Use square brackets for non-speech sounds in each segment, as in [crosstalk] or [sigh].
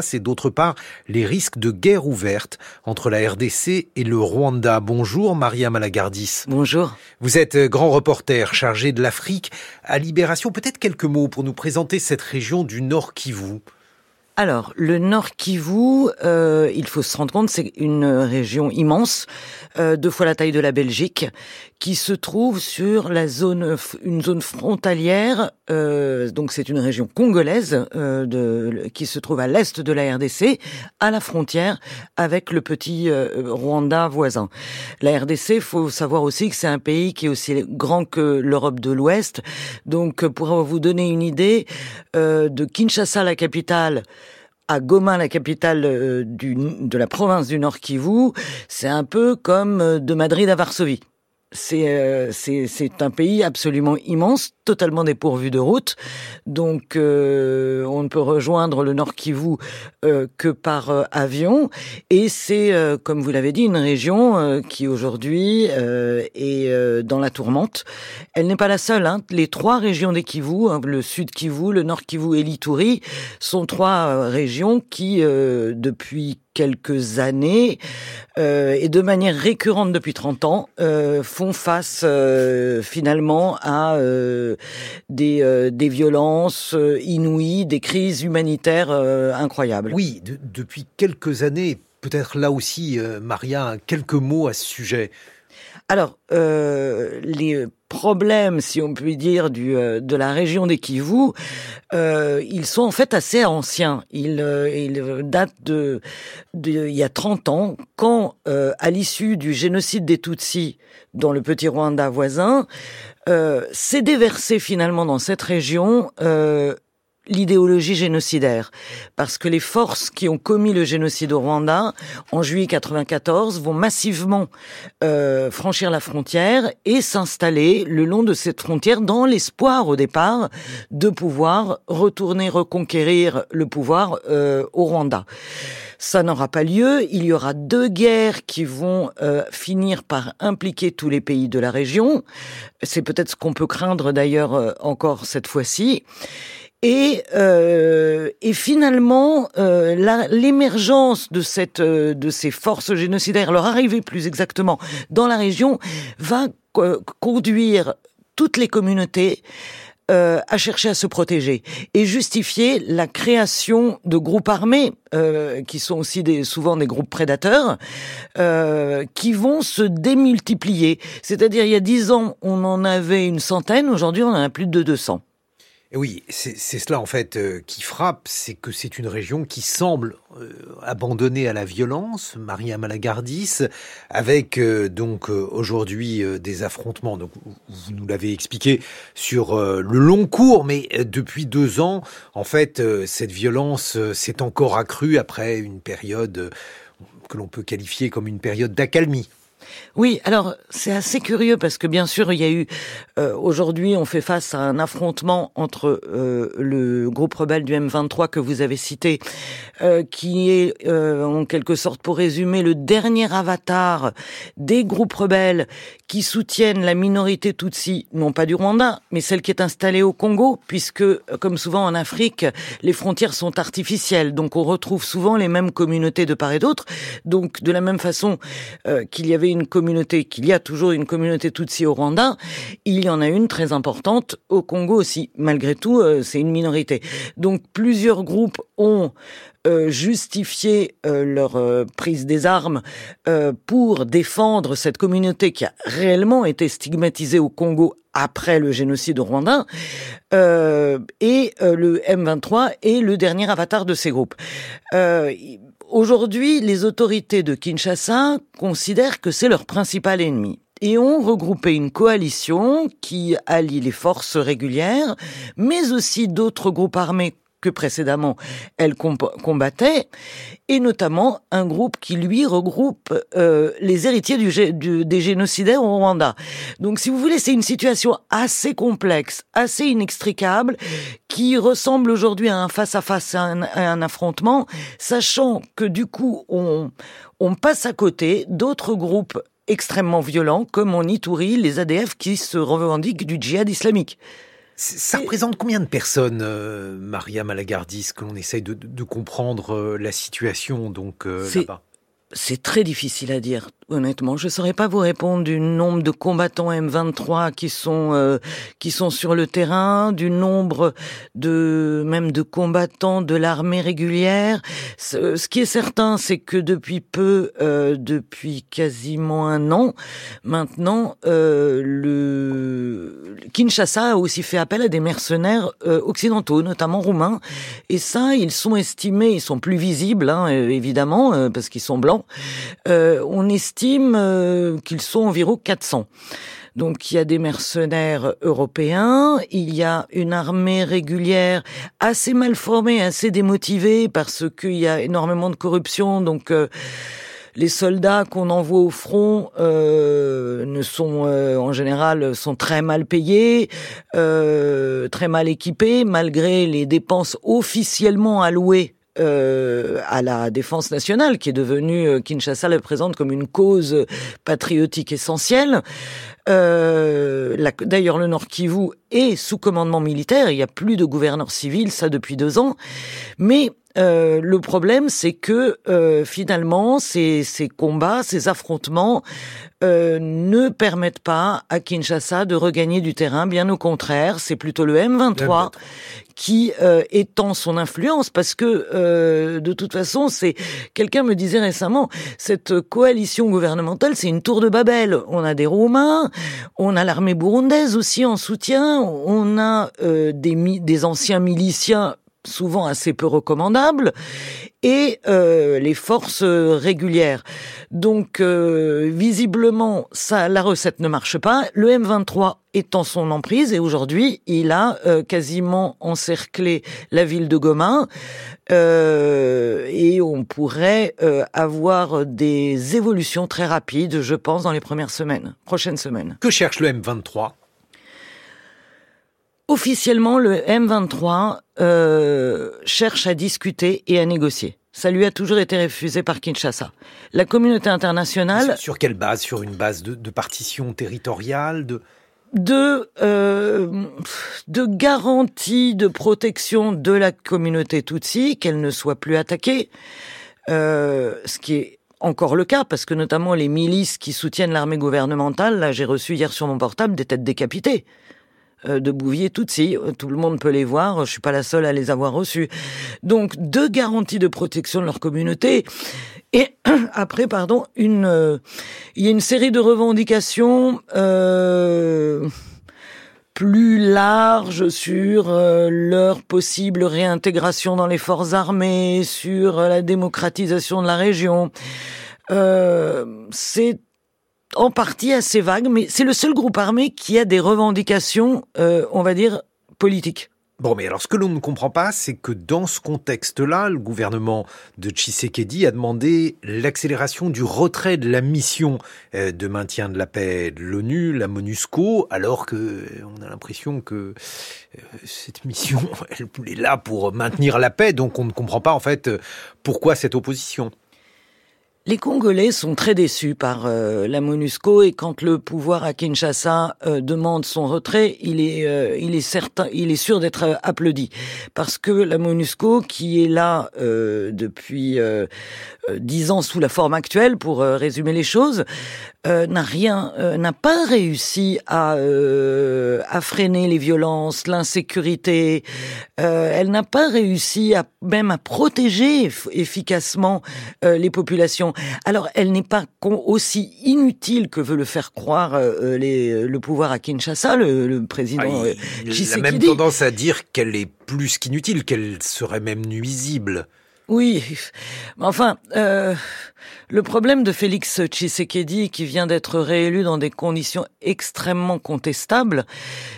c'est d'autre part les risques de guerre ouverte entre la RDC et le Rwanda. Bonjour Maria Malagardis. Bonjour. Vous êtes grand reporter chargé de l'Afrique à Libération. Peut-être quelques mots pour nous présenter cette région du Nord Kivu. Alors, le Nord Kivu, euh, il faut se rendre compte, c'est une région immense, euh, deux fois la taille de la Belgique, qui se trouve sur la zone, une zone frontalière. Euh, donc, c'est une région congolaise euh, de, qui se trouve à l'est de la RDC, à la frontière avec le petit Rwanda voisin. La RDC, faut savoir aussi que c'est un pays qui est aussi grand que l'Europe de l'Ouest. Donc, pour vous donner une idée, de Kinshasa, la capitale, à Goma, la capitale euh, du, de la province du Nord Kivu, c'est un peu comme euh, de Madrid à Varsovie. C'est c'est un pays absolument immense, totalement dépourvu de route. Donc, euh, on ne peut rejoindre le Nord Kivu euh, que par euh, avion. Et c'est, comme vous l'avez dit, une région qui aujourd'hui est dans la tourmente. Elle n'est pas la seule. Hein. Les trois régions des Kivu, hein, le Sud Kivu, le Nord Kivu et l'Ituri, sont trois régions qui, depuis quelques années euh, et de manière récurrente depuis 30 ans euh, font face euh, finalement à des, euh, des violences euh, inouïes, des crises humanitaires euh, incroyables. Oui, depuis quelques années, peut-être là aussi, Maria, quelques mots à ce sujet. Alors, euh, les problèmes, si on peut dire, du, de la région des Kivu, euh, ils sont en fait assez anciens. Ils, euh, ils datent de, de, il y a 30 ans, quand, euh, à l'issue du génocide des Tutsis dans le petit Rwanda voisin, euh, s'est déversé finalement dans cette région euh, l'idéologie génocidaire. Parce que les forces qui ont commis le génocide au Rwanda, en juillet 94, vont massivement euh, franchir la frontière et s'installer le long de cette frontière dans l'espoir au départ de pouvoir retourner reconquérir le pouvoir euh, au Rwanda. Ça n'aura pas lieu. Il y aura deux guerres qui vont euh, finir par impliquer tous les pays de la région. C'est peut-être ce qu'on peut craindre d'ailleurs euh, encore cette fois-ci. Et, euh, et finalement, euh, l'émergence de cette euh, de ces forces génocidaires, leur arrivée plus exactement dans la région, va conduire toutes les communautés euh, à chercher à se protéger et justifier la création de groupes armés euh, qui sont aussi des, souvent des groupes prédateurs euh, qui vont se démultiplier. C'est-à-dire il y a dix ans on en avait une centaine, aujourd'hui on en a plus de 200. Oui, c'est cela en fait euh, qui frappe, c'est que c'est une région qui semble euh, abandonnée à la violence, Maria Malagardis, avec euh, donc aujourd'hui des affrontements. Donc vous nous l'avez expliqué sur le long cours, mais depuis deux ans, en fait, cette violence s'est encore accrue après une période que l'on peut qualifier comme une période d'accalmie. Oui, alors c'est assez curieux parce que bien sûr il y a eu euh, aujourd'hui on fait face à un affrontement entre euh, le groupe rebelle du M23 que vous avez cité, euh, qui est euh, en quelque sorte pour résumer le dernier avatar des groupes rebelles qui soutiennent la minorité Tutsi, non pas du Rwanda, mais celle qui est installée au Congo, puisque comme souvent en Afrique les frontières sont artificielles, donc on retrouve souvent les mêmes communautés de part et d'autre. Donc de la même façon euh, qu'il y avait une communauté, qu'il y a toujours une communauté Tutsi au Rwanda, il y en a une très importante au Congo aussi. Malgré tout, euh, c'est une minorité. Donc plusieurs groupes ont euh, justifié euh, leur prise des armes pour défendre cette communauté qui a réellement été stigmatisée au Congo après le génocide au Rwanda, euh, et le M23 est le dernier avatar de ces groupes. Aujourd'hui, les autorités de Kinshasa considèrent que c'est leur principal ennemi et ont regroupé une coalition qui allie les forces régulières, mais aussi d'autres groupes armés que précédemment elle combattait, et notamment un groupe qui lui regroupe euh, les héritiers du, du, des génocidaires au Rwanda. Donc si vous voulez, c'est une situation assez complexe, assez inextricable, qui ressemble aujourd'hui à un face-à-face, -à, -face, à, un affrontement, sachant que du coup on, on passe à côté d'autres groupes extrêmement violents, comme en Ituri, les ADF qui se revendiquent du djihad islamique. Ça représente combien de personnes, Maria Malagardis, que l'on essaye de, de, comprendre la situation donc là-bas? C'est très difficile à dire, honnêtement. Je ne saurais pas vous répondre du nombre de combattants M23 qui sont euh, qui sont sur le terrain, du nombre de même de combattants de l'armée régulière. Ce, qui est certain, c'est que depuis peu, euh, depuis quasiment un an maintenant, euh, le Kinshasa a aussi fait appel à des mercenaires occidentaux, notamment roumains. Et ça, ils sont estimés, ils sont plus visibles, hein, évidemment, parce qu'ils sont blancs euh, on estime euh, qu'ils sont environ 400. Donc il y a des mercenaires européens, il y a une armée régulière assez mal formée, assez démotivée parce qu'il y a énormément de corruption. Donc euh, les soldats qu'on envoie au front ne sont en général sont très mal payés, très mal équipés, malgré les dépenses officiellement allouées euh, à la défense nationale, qui est devenue, euh, Kinshasa le présente comme une cause patriotique essentielle. Euh, D'ailleurs, le Nord Kivu est sous commandement militaire. Il n'y a plus de gouverneur civil, ça depuis deux ans. Mais euh, le problème, c'est que euh, finalement, ces, ces, combats, ces affrontements euh, ne permettent pas à Kinshasa de regagner du terrain. Bien au contraire, c'est plutôt le M23 qui euh, étend son influence parce que euh, de toute façon, c'est quelqu'un me disait récemment, cette coalition gouvernementale, c'est une tour de Babel. On a des Roumains, on a l'armée burundaise aussi en soutien, on a euh, des, des anciens miliciens souvent assez peu recommandables, et euh, les forces régulières. Donc euh, visiblement, ça, la recette ne marche pas. Le M23 est en son emprise et aujourd'hui, il a euh, quasiment encerclé la ville de Goma et on pourrait avoir des évolutions très rapides, je pense, dans les premières semaines, prochaines semaines. Que cherche le M23 Officiellement, le M23 euh, cherche à discuter et à négocier. Ça lui a toujours été refusé par Kinshasa. La communauté internationale... Sur, quelle base? Sur une base de, partition territoriale de... De, euh, de garantie de protection de la communauté Tutsi, qu'elle ne soit plus attaquée, euh, ce qui est encore le cas, parce que notamment les milices qui soutiennent l'armée gouvernementale, là j'ai reçu hier sur mon portable des têtes décapitées. Euh, de Bouvier Tutsi. Tout le monde peut les voir. Je suis pas la seule à les avoir reçus. Donc deux garanties de protection de leur communauté. Et [clears throat] après, pardon, une, euh, il y a une série de revendications. Euh, plus larges sur leur possible réintégration dans les forces armées, sur la démocratisation de la région. c'est en partie assez vague, mais c'est le seul groupe armé qui a des revendications, euh, on va dire, politiques. Bon, mais alors ce que l'on ne comprend pas, c'est que dans ce contexte-là, le gouvernement de Tshisekedi a demandé l'accélération du retrait de la mission euh, de maintien de la paix de l'ONU, la MONUSCO, alors que euh, on a l'impression que cette mission, [laughs] elle est là pour maintenir la paix, donc on ne comprend pas en fait pourquoi cette opposition. Les Congolais sont très déçus par euh, la MONUSCO et quand le pouvoir à Kinshasa euh, demande son retrait, il est, euh, il est certain, il est sûr d'être applaudi parce que la MONUSCO, qui est là depuis dix ans sous la forme actuelle, pour résumer les choses, n'a rien, n'a pas réussi à, à freiner les violences, l'insécurité. elle n'a pas réussi à même à protéger efficacement les populations. Alors, elle n'est pas aussi inutile que veut le faire croire euh, euh, les, le pouvoir à Kinshasa, le, président ah, il, a même tendance à dire qu'elle est plus qu'inutile, qu'elle serait même nuisible. Oui, enfin, euh, le problème de Félix Tshisekedi, qui vient d'être réélu dans des conditions extrêmement contestables,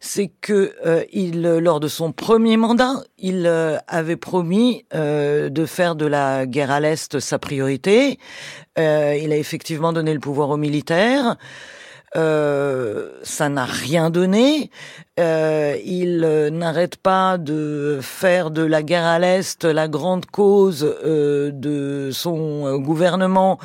c'est que euh, lors de son premier mandat, il euh, avait promis de faire de la guerre à l'est sa priorité. il a effectivement donné le pouvoir aux militaires. ça n'a rien donné. Euh, il euh, n'arrête pas de faire de la guerre à l'Est la grande cause euh, de son gouvernement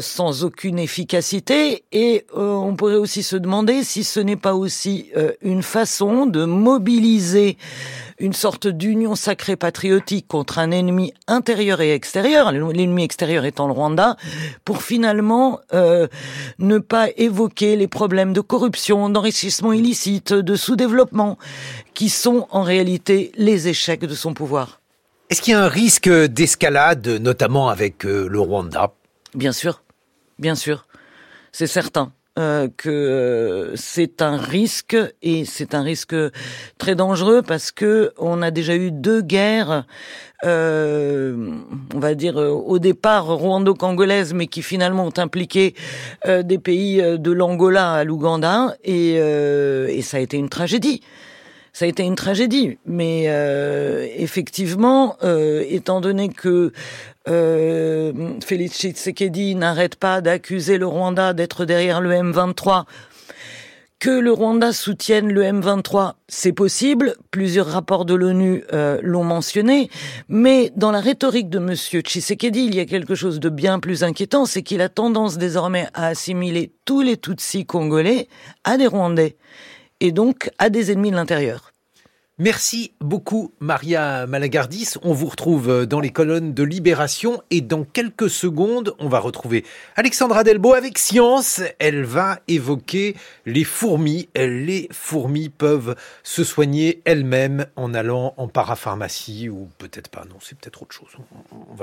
sans aucune efficacité. Et on pourrait aussi se demander si ce n'est pas aussi une façon de mobiliser une sorte d'union sacrée patriotique contre un ennemi intérieur et extérieur, l'ennemi extérieur étant le Rwanda, pour finalement euh, ne pas évoquer les problèmes de corruption, d'enrichissement illicite, de sous-développement, qui sont en réalité les échecs de son pouvoir. Est-ce qu'il y a un risque d'escalade, notamment avec euh, le Rwanda? Bien sûr, bien sûr, c'est certain. Euh, que euh, c'est un risque et c'est un risque très dangereux parce que on a déjà eu deux guerres, euh, on va dire au départ rwando-congolaises, mais qui finalement ont impliqué des pays de l'Angola à l'Ouganda et, et ça a été une tragédie ça a été une tragédie. Mais euh, effectivement, euh, étant donné que euh, Félix Tshisekedi n'arrête pas d'accuser le Rwanda d'être derrière le M23, que le Rwanda soutienne le M23, c'est possible. Plusieurs rapports de l'ONU euh, l'ont mentionné. Mais dans la rhétorique de Monsieur Tshisekedi, il y a quelque chose de bien plus inquiétant, c'est qu'il a tendance désormais à assimiler tous les Tutsis congolais à des Rwandais et donc à des ennemis de l'intérieur. Merci beaucoup Maria Malagardis. On vous retrouve dans les colonnes de Libération et dans quelques secondes, on va retrouver Alexandra Delbo avec Science. Elle va évoquer les fourmis. Les fourmis peuvent se soigner elles-mêmes en allant en parapharmacie ou peut-être pas. Non, c'est peut-être autre chose. On